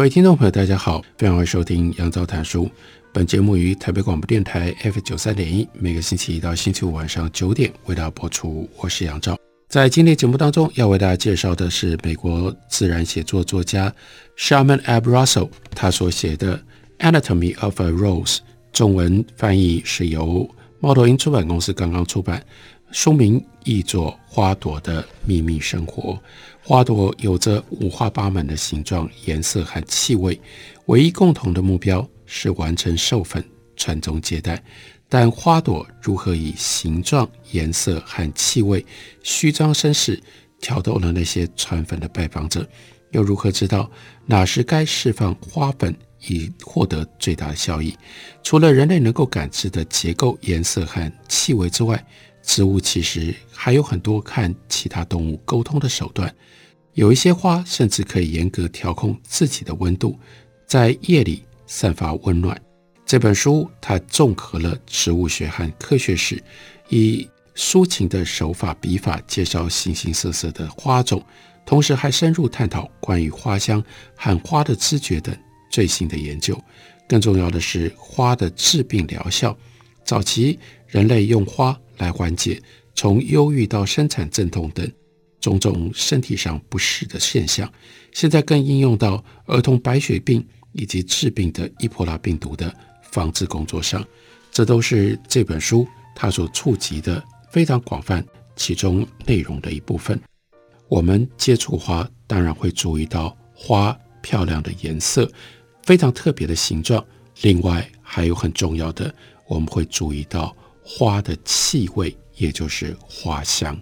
各位听众朋友，大家好，非常欢迎收听杨照谈书。本节目于台北广播电台 F 九三点一，每个星期一到星期五晚上九点为大家播出。我是杨照。在今天节目当中，要为大家介绍的是美国自然写作作家 Sharman Ab Russell 他所写的《Anatomy of a Rose》，中文翻译是由猫头鹰出版公司刚刚出版，书名译作《花朵的秘密生活》。花朵有着五花八门的形状、颜色和气味，唯一共同的目标是完成授粉、传宗接代。但花朵如何以形状、颜色和气味虚张声势，挑逗了那些传粉的拜访者？又如何知道哪时该释放花粉以获得最大的效益？除了人类能够感知的结构、颜色和气味之外，植物其实还有很多看其他动物沟通的手段，有一些花甚至可以严格调控自己的温度，在夜里散发温暖。这本书它综合了植物学和科学史，以抒情的手法笔法介绍形形色色的花种，同时还深入探讨关于花香和花的知觉等最新的研究。更重要的是，花的治病疗效。早期人类用花。来缓解从忧郁到生产阵痛等种种身体上不适的现象，现在更应用到儿童白血病以及致病的伊波拉病毒的防治工作上，这都是这本书它所触及的非常广泛其中内容的一部分。我们接触花，当然会注意到花漂亮的颜色，非常特别的形状，另外还有很重要的，我们会注意到。花的气味，也就是花香。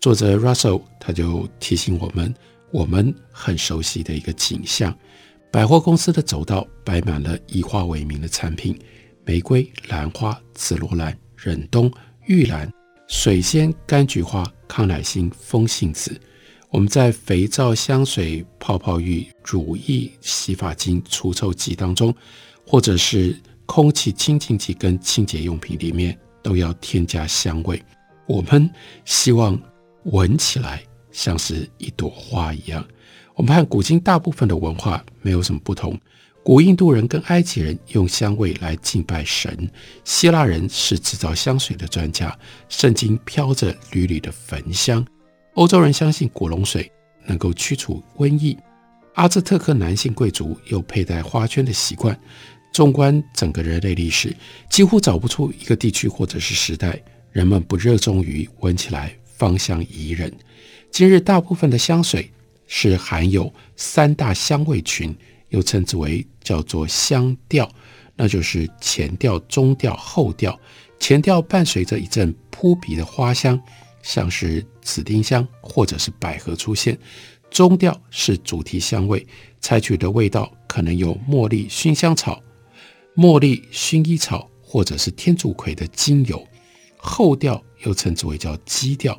作者 Russell 他就提醒我们，我们很熟悉的一个景象：百货公司的走道摆满了以花为名的产品，玫瑰、兰花、紫罗兰、忍冬、玉兰、水仙、柑橘花、康乃馨、风信子。我们在肥皂、香水、泡泡浴、乳液、洗发精、除臭剂当中，或者是空气清净剂跟清洁用品里面。都要添加香味，我们希望闻起来像是一朵花一样。我们和古今大部分的文化没有什么不同。古印度人跟埃及人用香味来敬拜神，希腊人是制造香水的专家，圣经飘着缕缕的焚香。欧洲人相信古龙水能够驱除瘟疫，阿兹特克男性贵族有佩戴花圈的习惯。纵观整个人类历史，几乎找不出一个地区或者是时代，人们不热衷于闻起来芳香宜人。今日大部分的香水是含有三大香味群，又称之为叫做香调，那就是前调、中调、后调。前调伴随着一阵扑鼻的花香，像是紫丁香或者是百合出现；中调是主题香味，采取的味道可能有茉莉、薰香草。茉莉、薰衣草或者是天竺葵的精油，后调又称之为叫基调，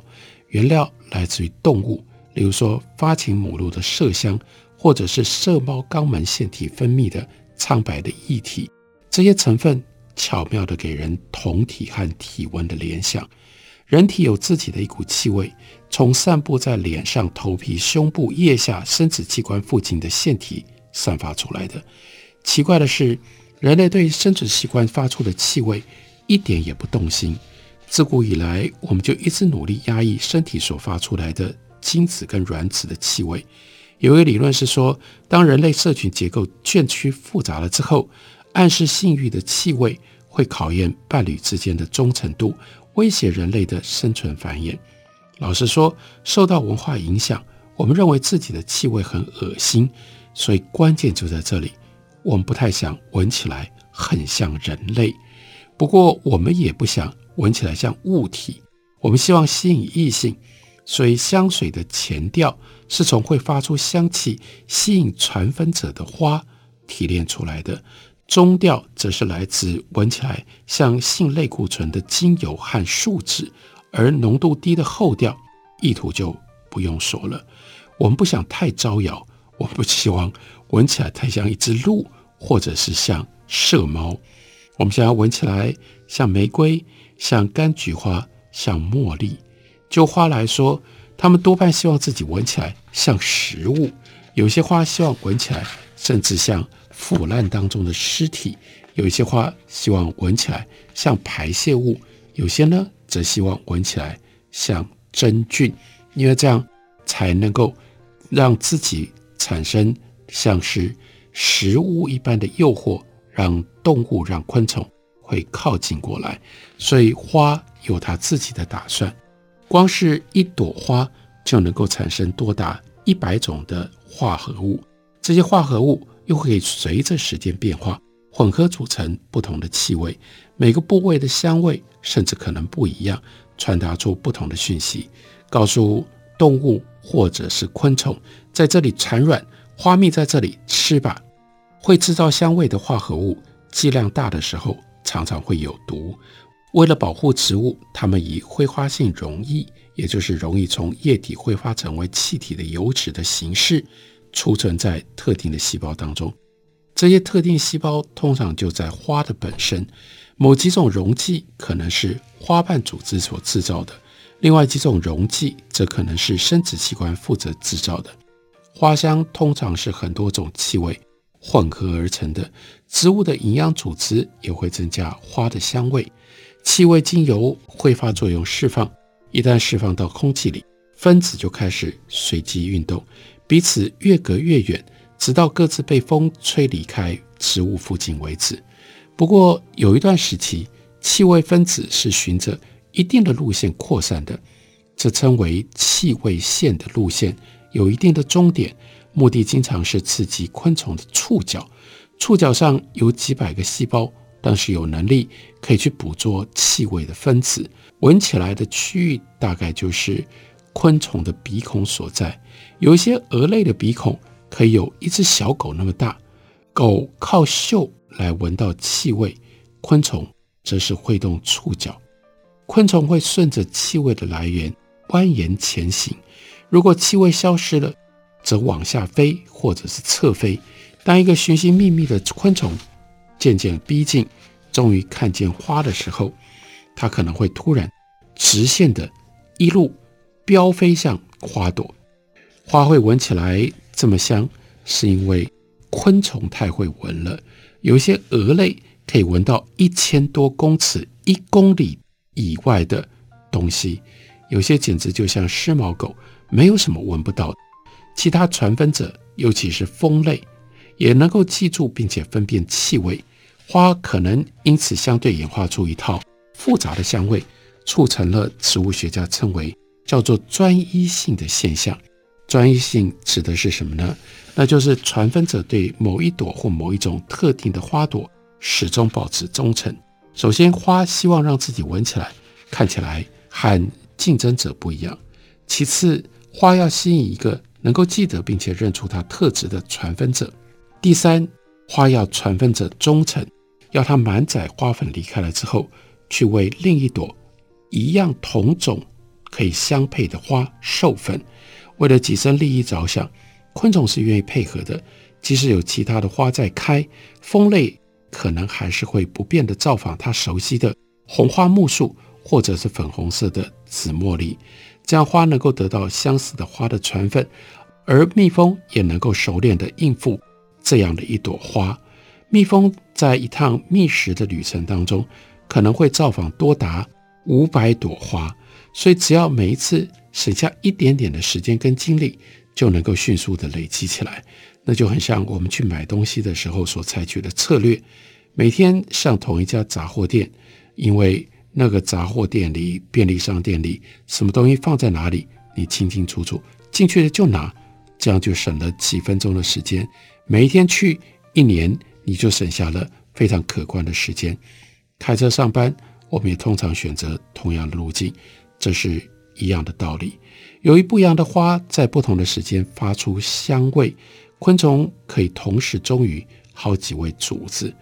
原料来自于动物，例如说发情母鹿的麝香，或者是麝猫肛门腺体分泌的苍白的液体。这些成分巧妙地给人酮体和体温的联想。人体有自己的一股气味，从散布在脸上、头皮、胸部、腋下、生殖器官附近的腺体散发出来的。奇怪的是。人类对生殖器官发出的气味一点也不动心。自古以来，我们就一直努力压抑身体所发出来的精子跟卵子的气味。有一个理论是说，当人类社群结构渐趋复杂了之后，暗示性欲的气味会考验伴侣之间的忠诚度，威胁人类的生存繁衍。老实说，受到文化影响，我们认为自己的气味很恶心，所以关键就在这里。我们不太想闻起来很像人类，不过我们也不想闻起来像物体。我们希望吸引异性，所以香水的前调是从会发出香气、吸引传粉者的花提炼出来的，中调则是来自闻起来像性类固醇的精油和树脂，而浓度低的后调，意图就不用说了。我们不想太招摇，我们不希望闻起来太像一只鹿，或者是像麝猫。我们想要闻起来像玫瑰、像柑橘花、像茉莉。就花来说，他们多半希望自己闻起来像食物。有些花希望闻起来甚至像腐烂当中的尸体；有一些花希望闻起来像排泄物；有些呢，则希望闻起来像真菌，因为这样才能够让自己产生像是食物一般的诱惑。让动物、让昆虫会靠近过来，所以花有它自己的打算。光是一朵花就能够产生多达一百种的化合物，这些化合物又会随着时间变化，混合组成不同的气味。每个部位的香味甚至可能不一样，传达出不同的讯息，告诉动物或者是昆虫，在这里产卵，花蜜在这里吃吧。会制造香味的化合物剂量大的时候，常常会有毒。为了保护植物，它们以挥发性溶液，也就是容易从液体挥发成为气体的油脂的形式，储存在特定的细胞当中。这些特定细胞通常就在花的本身。某几种溶剂可能是花瓣组织所制造的，另外几种溶剂则可能是生殖器官负责制造的。花香通常是很多种气味。混合而成的植物的营养组织也会增加花的香味。气味经由挥发作用释放，一旦释放到空气里，分子就开始随机运动，彼此越隔越远，直到各自被风吹离开植物附近为止。不过有一段时期，气味分子是循着一定的路线扩散的，这称为气味线的路线，有一定的终点。目的经常是刺激昆虫的触角，触角上有几百个细胞，但是有能力可以去捕捉气味的分子。闻起来的区域大概就是昆虫的鼻孔所在。有一些蛾类的鼻孔可以有一只小狗那么大。狗靠嗅来闻到气味，昆虫则是会动触角。昆虫会顺着气味的来源蜿蜒前行。如果气味消失了，则往下飞，或者是侧飞。当一个寻寻觅觅的昆虫渐渐逼近，终于看见花的时候，它可能会突然直线的一路飙飞向花朵。花会闻起来这么香，是因为昆虫太会闻了。有一些蛾类可以闻到一千多公尺、一公里以外的东西，有些简直就像狮毛狗，没有什么闻不到的。其他传粉者，尤其是蜂类，也能够记住并且分辨气味。花可能因此相对演化出一套复杂的香味，促成了植物学家称为叫做专一性的现象。专一性指的是什么呢？那就是传粉者对某一朵或某一种特定的花朵始终保持忠诚。首先，花希望让自己闻起来、看起来和竞争者不一样。其次，花要吸引一个。能够记得并且认出它特质的传粉者。第三，花要传粉者忠诚，要它满载花粉离开了之后，去为另一朵一样同种可以相配的花授粉。为了己身利益着想，昆虫是愿意配合的。即使有其他的花在开，蜂类可能还是会不变地造访它熟悉的红花木树，或者是粉红色的紫茉莉。这样花能够得到相似的花的传粉。而蜜蜂也能够熟练地应付这样的一朵花。蜜蜂在一趟觅食的旅程当中，可能会造访多达五百朵花，所以只要每一次省下一点点的时间跟精力，就能够迅速地累积起来。那就很像我们去买东西的时候所采取的策略：每天上同一家杂货店，因为那个杂货店里、便利商店里什么东西放在哪里，你清清楚楚，进去了就拿。这样就省了几分钟的时间，每一天去一年，你就省下了非常可观的时间。开车上班，我们也通常选择同样的路径，这是一样的道理。由于不一样的花在不同的时间发出香味，昆虫可以同时忠于好几位主子。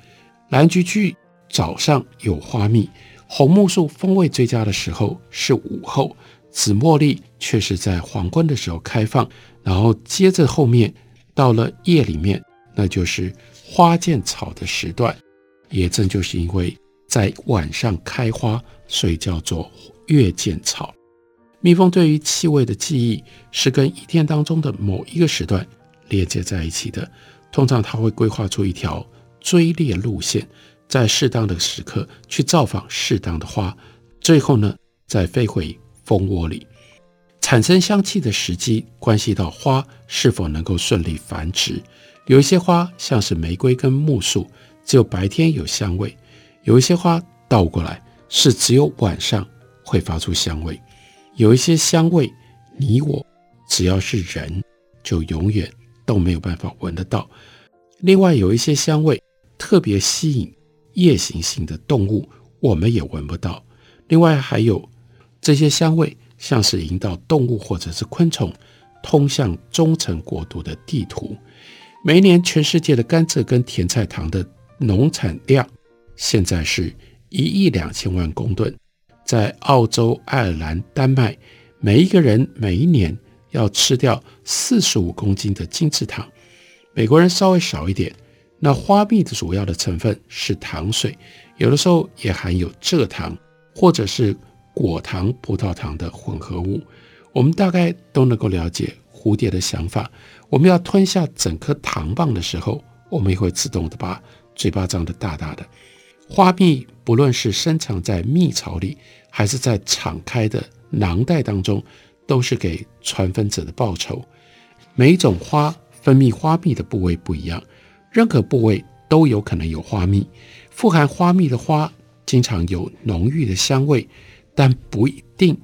蓝菊苣早上有花蜜，红木树风味最佳的时候是午后，紫茉莉却是在黄昏的时候开放，然后接着后面到了夜里面，那就是花见草的时段。也正就是因为在晚上开花，所以叫做月见草。蜜蜂对于气味的记忆是跟一天当中的某一个时段连接在一起的。通常它会规划出一条追猎路线，在适当的时刻去造访适当的花，最后呢再飞回蜂窝里。产生香气的时机关系到花是否能够顺利繁殖。有一些花像是玫瑰跟木树，只有白天有香味；有一些花倒过来是只有晚上会发出香味。有一些香味，你我只要是人，就永远都没有办法闻得到。另外，有一些香味特别吸引夜行性的动物，我们也闻不到。另外，还有这些香味，像是引导动物或者是昆虫通向中层国度的地图。每一年，全世界的甘蔗跟甜菜糖的农产量现在是一亿两千万公吨。在澳洲、爱尔兰、丹麦，每一个人每一年要吃掉四十五公斤的精制糖。美国人稍微少一点。那花蜜的主要的成分是糖水，有的时候也含有蔗糖或者是果糖、葡萄糖的混合物。我们大概都能够了解蝴蝶的想法。我们要吞下整颗糖棒的时候，我们也会自动的把嘴巴张得大大的。花蜜不论是深藏在蜜槽里，还是在敞开的囊袋当中，都是给传粉者的报酬。每一种花分泌花蜜的部位不一样，任何部位都有可能有花蜜。富含花蜜的花经常有浓郁的香味，但不一定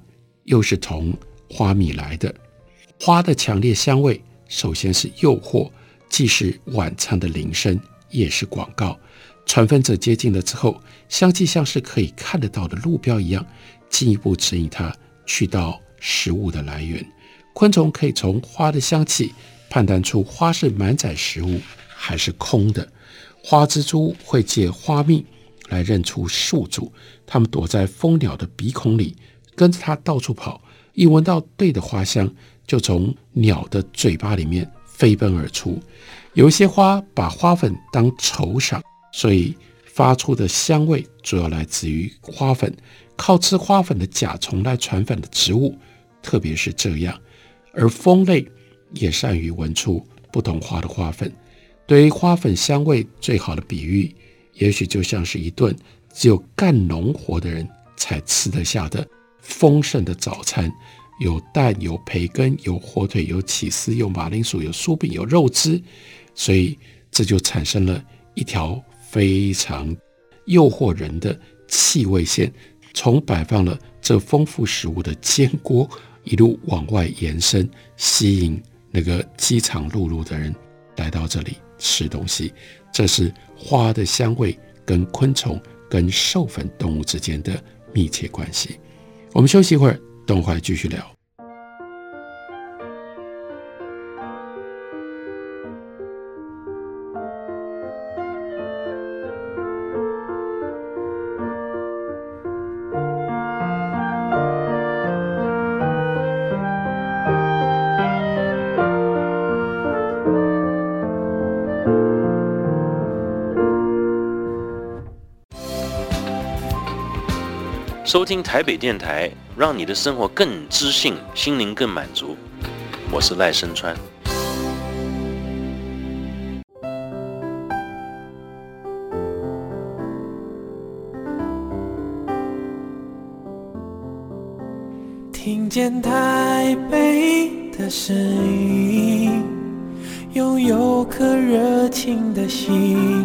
又是从花蜜来的。花的强烈香味，首先是诱惑，既是晚餐的铃声，也是广告。传粉者接近了之后，香气像是可以看得到的路标一样，进一步指引它去到食物的来源。昆虫可以从花的香气判断出花是满载食物还是空的。花蜘蛛会借花蜜来认出宿主，它们躲在蜂鸟的鼻孔里，跟着它到处跑，一闻到对的花香，就从鸟的嘴巴里面飞奔而出。有一些花把花粉当酬赏。所以发出的香味主要来自于花粉，靠吃花粉的甲虫来传粉的植物，特别是这样。而蜂类也善于闻出不同花的花粉。对于花粉香味最好的比喻，也许就像是一顿只有干农活的人才吃得下的丰盛的早餐，有蛋、有培根、有火腿、有起司、有马铃薯、有酥饼、有肉汁，所以这就产生了一条。非常诱惑人的气味线，从摆放了这丰富食物的煎锅一路往外延伸，吸引那个饥肠辘辘的人来到这里吃东西。这是花的香味跟昆虫、跟授粉动物之间的密切关系。我们休息一会儿，等会儿继续聊。收听台北电台，让你的生活更知性，心灵更满足。我是赖声川。听见台北的声音，拥有颗热情的心，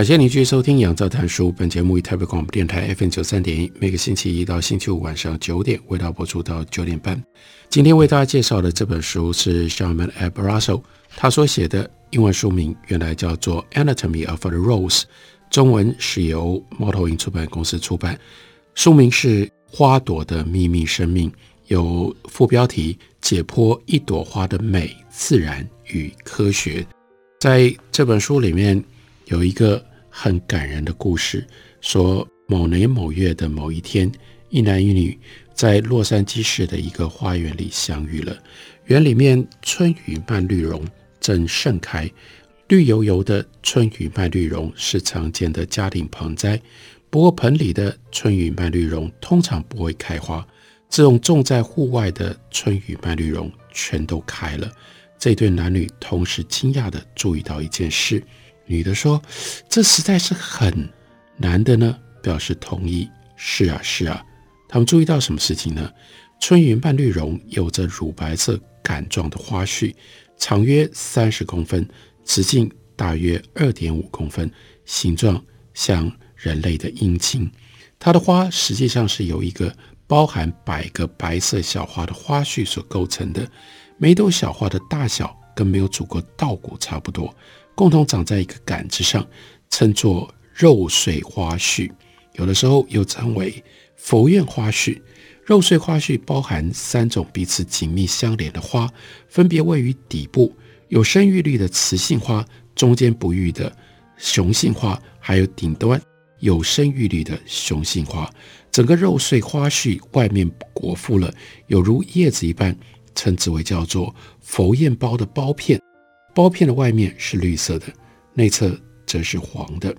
感谢您继续收听《杨照谈书》。本节目以台北广播电台 FM 九三点一，每个星期一到星期五晚上九点，为大家播出到九点半。今天为大家介绍的这本书是 Sharman F. Russell 他所写的英文书名，原来叫做《Anatomy of the Rose》，中文是由猫头鹰出版公司出版。书名是《花朵的秘密生命》，有副标题“解剖一朵花的美、自然与科学”。在这本书里面。有一个很感人的故事，说某年某月的某一天，一男一女在洛杉矶市的一个花园里相遇了。园里面春雨蔓绿绒正盛开，绿油油的春雨蔓绿绒是常见的家庭盆栽，不过盆里的春雨蔓绿绒通常不会开花，这种种在户外的春雨蔓绿绒全都开了。这对男女同时惊讶地注意到一件事。女的说：“这实在是很难的呢。”表示同意。是啊，是啊。他们注意到什么事情呢？春云半绿绒有着乳白色杆状的花序，长约三十公分，直径大约二点五公分，形状像人类的阴茎。它的花实际上是由一个包含百个白色小花的花序所构成的。每朵小花的大小跟没有煮过稻谷差不多。共同长在一个杆子上，称作肉穗花序，有的时候又称为佛院花序。肉穗花序包含三种彼此紧密相连的花，分别位于底部，有生育力的雌性花，中间不育的雄性花，还有顶端有生育力的雄性花。整个肉穗花序外面裹覆了有如叶子一般，称之为叫做佛宴包的包片。包片的外面是绿色的，内侧则是黄的。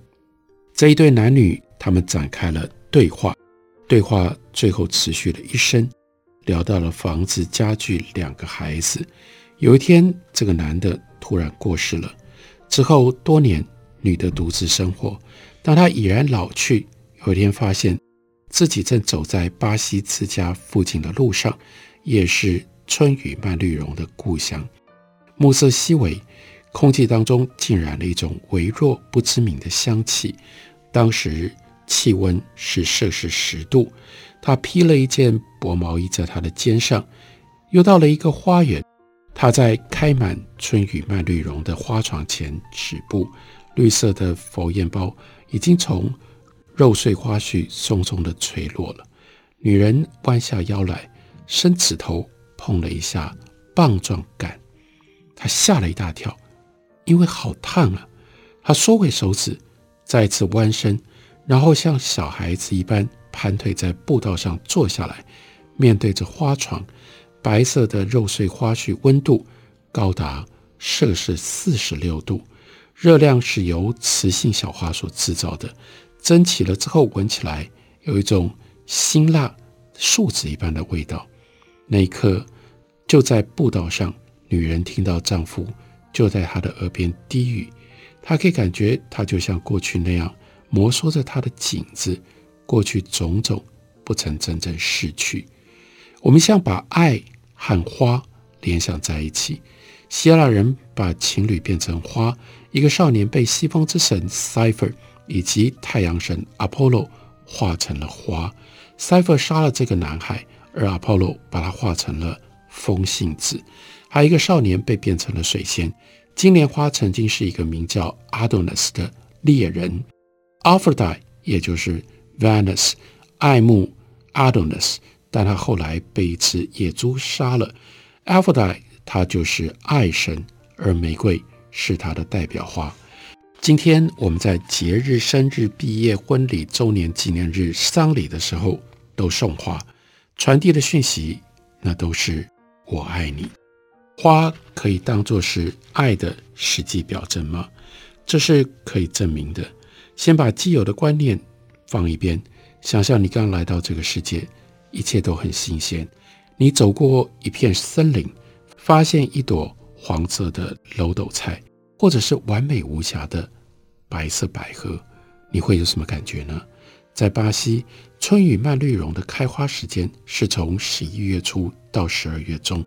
这一对男女，他们展开了对话，对话最后持续了一生，聊到了房子、家具、两个孩子。有一天，这个男的突然过世了。之后多年，女的独自生活。当她已然老去，有一天发现自己正走在巴西之家附近的路上，也是春雨蔓绿绒的故乡。暮色稀微，空气当中浸染了一种微弱不知名的香气。当时气温是摄氏十度。他披了一件薄毛衣在他的肩上，又到了一个花园。他在开满春雨蔓绿绒的花床前止步。绿色的佛宴包已经从肉穗花序松松地垂落了。女人弯下腰来，伸指头碰了一下棒状杆。他吓了一大跳，因为好烫啊！他缩回手指，再次弯身，然后像小孩子一般盘腿在步道上坐下来，面对着花床。白色的肉穗花序温度高达摄氏四十六度，热量是由雌性小花所制造的。蒸起了之后，闻起来有一种辛辣树脂一般的味道。那一刻，就在步道上。女人听到丈夫就在她的耳边低语，她可以感觉他就像过去那样摩挲着她的颈子，过去种种不曾真正逝去。我们像把爱和花联想在一起。希腊人把情侣变成花，一个少年被西风之神 Cypher 以及太阳神 Apollo 化成了花。Cypher 杀了这个男孩，而 Apollo 把他化成了风信子。还有一个少年被变成了水仙。金莲花曾经是一个名叫 Adonis 的猎人 alphardi 也就是 Venus 爱慕 Adonis，但他后来被一只野猪杀了。Aphrodite 他就是爱神，而玫瑰是他的代表花。今天我们在节日、生日、毕业、婚礼、周年纪念日、丧礼的时候都送花，传递的讯息那都是我爱你。花可以当作是爱的实际表征吗？这是可以证明的。先把既有的观念放一边，想象你刚来到这个世界，一切都很新鲜。你走过一片森林，发现一朵黄色的芦斗菜，或者是完美无瑕的白色百合，你会有什么感觉呢？在巴西，春雨蔓绿绒的开花时间是从十一月初到十二月中。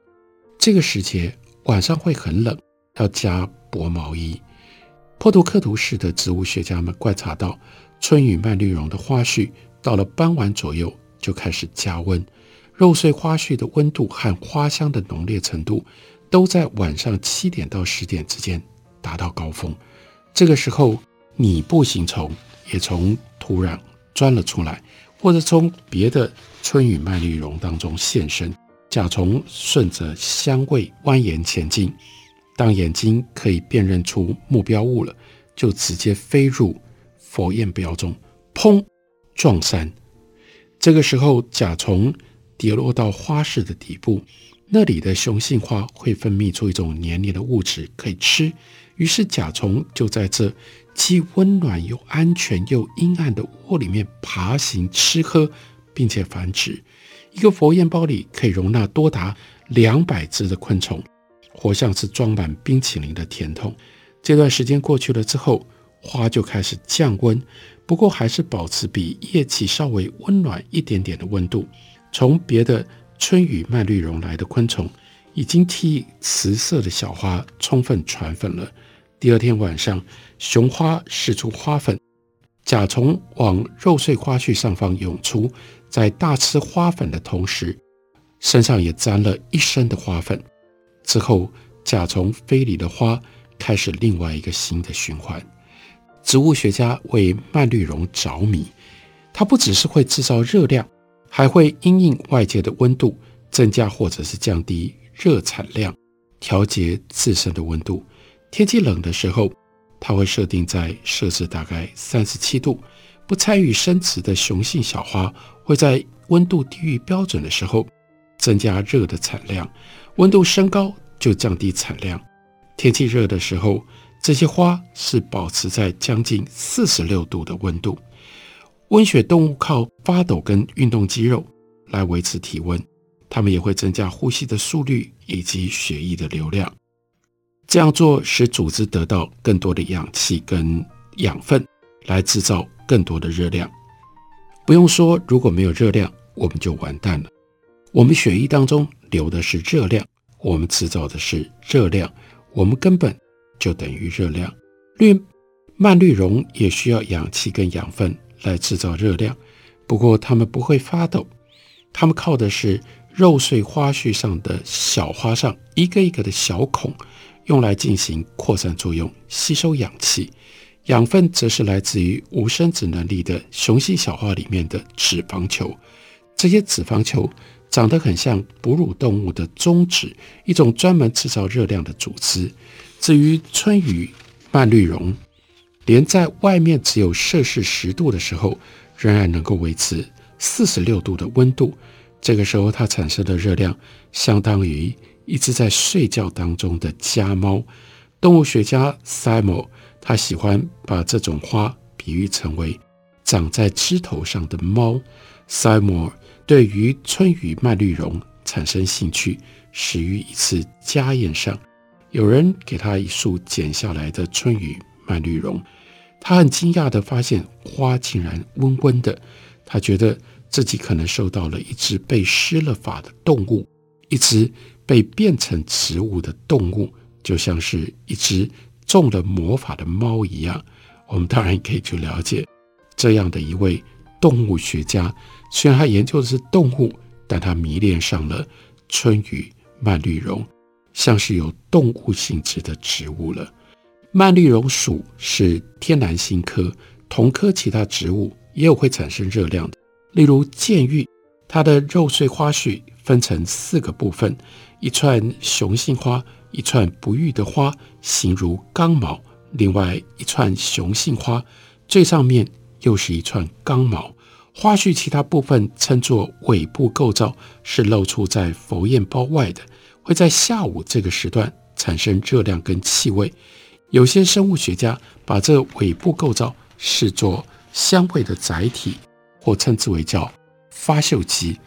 这个时节晚上会很冷，要加薄毛衣。波图克图市的植物学家们观察到，春雨蔓绿绒的花序到了傍晚左右就开始加温，肉穗花序的温度和花香的浓烈程度都在晚上七点到十点之间达到高峰。这个时候，拟步行虫也从土壤钻了出来，或者从别的春雨蔓绿绒当中现身。甲虫顺着香味蜿蜒前进。当眼睛可以辨认出目标物了，就直接飞入火焰标中，砰，撞山。这个时候，甲虫跌落到花室的底部，那里的雄性花会分泌出一种黏黏的物质可以吃，于是甲虫就在这既温暖又安全又阴暗的窝里面爬行吃喝，并且繁殖。一个佛焰包里可以容纳多达两百只的昆虫。活像是装满冰淇淋的甜筒。这段时间过去了之后，花就开始降温，不过还是保持比叶萁稍微温暖一点点的温度。从别的春雨蔓绿绒来的昆虫，已经替雌色的小花充分传粉了。第二天晚上，雄花释出花粉，甲虫往肉穗花序上方涌出，在大吃花粉的同时，身上也沾了一身的花粉。之后，甲虫飞离了花，开始另外一个新的循环。植物学家为蔓绿绒着迷，它不只是会制造热量，还会因应外界的温度增加或者是降低热产量，调节自身的温度。天气冷的时候，它会设定在摄氏大概三十七度。不参与生殖的雄性小花会在温度低于标准的时候增加热的产量。温度升高就降低产量。天气热的时候，这些花是保持在将近四十六度的温度。温血动物靠发抖跟运动肌肉来维持体温，它们也会增加呼吸的速率以及血液的流量。这样做使组织得到更多的氧气跟养分，来制造更多的热量。不用说，如果没有热量，我们就完蛋了。我们血液当中流的是热量，我们制造的是热量，我们根本就等于热量。绿蔓绿绒也需要氧气跟养分来制造热量，不过它们不会发抖，它们靠的是肉穗花序上的小花上一个一个的小孔，用来进行扩散作用，吸收氧气。养分则是来自于无生殖能力的雄性小花里面的脂肪球，这些脂肪球。长得很像哺乳动物的中指，一种专门制造热量的组织。至于春雨蔓绿绒，连在外面只有摄氏十度的时候，仍然能够维持四十六度的温度。这个时候，它产生的热量相当于一只在睡觉当中的家猫。动物学家 Simon 他喜欢把这种花比喻成为长在枝头上的猫。Seymour 对于春雨蔓绿绒产生兴趣，始于一次家宴上，有人给他一束剪下来的春雨蔓绿绒，他很惊讶地发现花竟然温温的，他觉得自己可能受到了一只被施了法的动物，一只被变成植物的动物，就像是一只中了魔法的猫一样。我们当然可以去了解这样的一位动物学家。虽然他研究的是动物，但他迷恋上了春雨蔓绿绒，像是有动物性质的植物了。蔓绿绒属是天南星科，同科其他植物也有会产生热量的，例如箭玉，它的肉穗花序分成四个部分，一串雄性花，一串不育的花，形如刚毛；另外一串雄性花，最上面又是一串刚毛。花序其他部分称作尾部构造，是露出在佛焰包外的，会在下午这个时段产生热量跟气味。有些生物学家把这尾部构造视作香味的载体，或称之为叫发嗅机。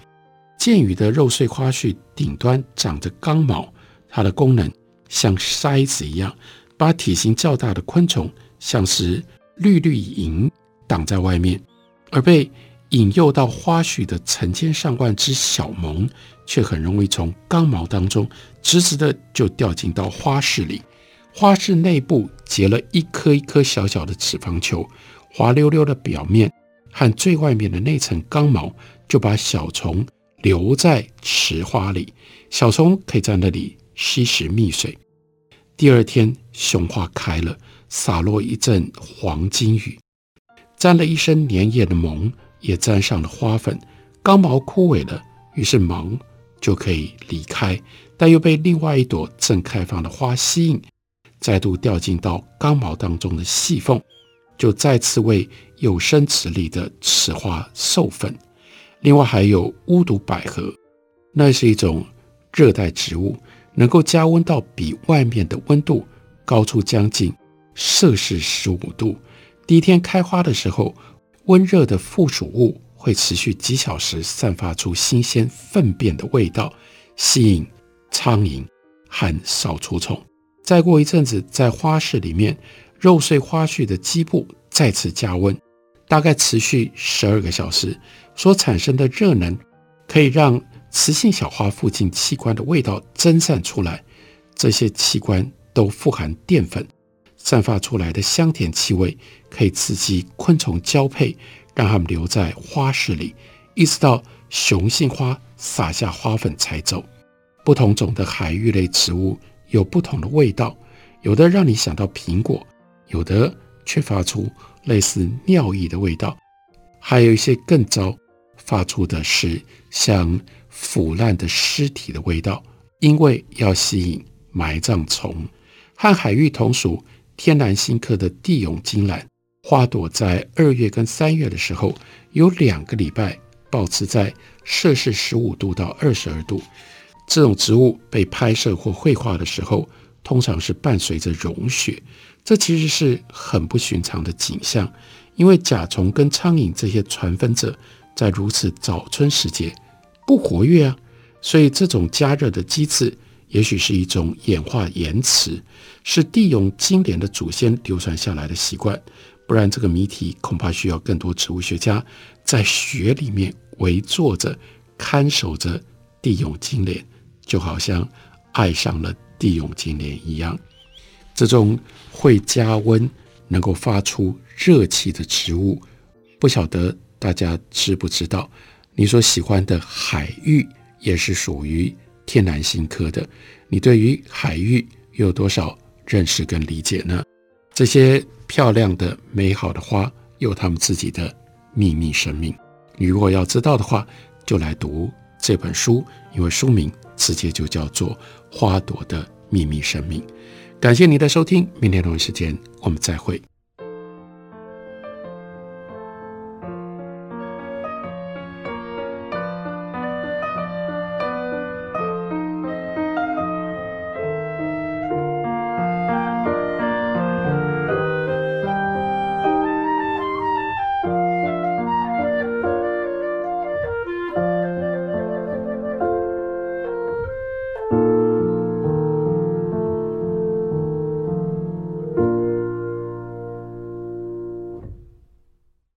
箭雨的肉穗花序顶端长着刚毛，它的功能像筛子一样，把体型较大的昆虫，像是绿绿蝇挡在外面，而被引诱到花序的成千上万只小萌，却很容易从刚毛当中直直的就掉进到花室里。花室内部结了一颗一颗小小的脂肪球，滑溜溜的表面和最外面的那层刚毛，就把小虫留在池花里，小虫可以在那里吸食蜜水。第二天，雄花开了，洒落一阵黄金雨，沾了一身粘液的萌也沾上了花粉。刚毛枯萎了，于是萌就可以离开，但又被另外一朵正开放的花吸引，再度掉进到刚毛当中的细缝，就再次为有生之力的雌花授粉。另外还有巫毒百合，那是一种热带植物。能够加温到比外面的温度高出将近摄氏十五度。第一天开花的时候，温热的附属物会持续几小时，散发出新鲜粪便的味道，吸引苍蝇和扫除虫。再过一阵子，在花室里面，肉穗花序的基部再次加温，大概持续十二个小时，所产生的热能可以让。雌性小花附近器官的味道蒸散出来，这些器官都富含淀粉，散发出来的香甜气味可以刺激昆虫交配，让它们留在花室里，一直到雄性花撒下花粉才走。不同种的海芋类植物有不同的味道，有的让你想到苹果，有的却发出类似尿液的味道，还有一些更糟，发出的是像。腐烂的尸体的味道，因为要吸引埋葬虫。和海芋同属天南星科的地涌金兰，花朵在二月跟三月的时候，有两个礼拜保持在摄氏十五度到二十二度。这种植物被拍摄或绘画的时候，通常是伴随着融雪。这其实是很不寻常的景象，因为甲虫跟苍蝇这些传粉者在如此早春时节。不活跃啊，所以这种加热的机制也许是一种演化延迟，是地涌金莲的祖先流传下来的习惯。不然这个谜题恐怕需要更多植物学家在雪里面围坐着看守着地涌金莲，就好像爱上了地涌金莲一样。这种会加温、能够发出热气的植物，不晓得大家知不知道？你所喜欢的海芋也是属于天南星科的。你对于海芋又有多少认识跟理解呢？这些漂亮的、美好的花有它们自己的秘密生命。你如果要知道的话，就来读这本书，因为书名直接就叫做《花朵的秘密生命》。感谢你的收听，明天同一时间我们再会。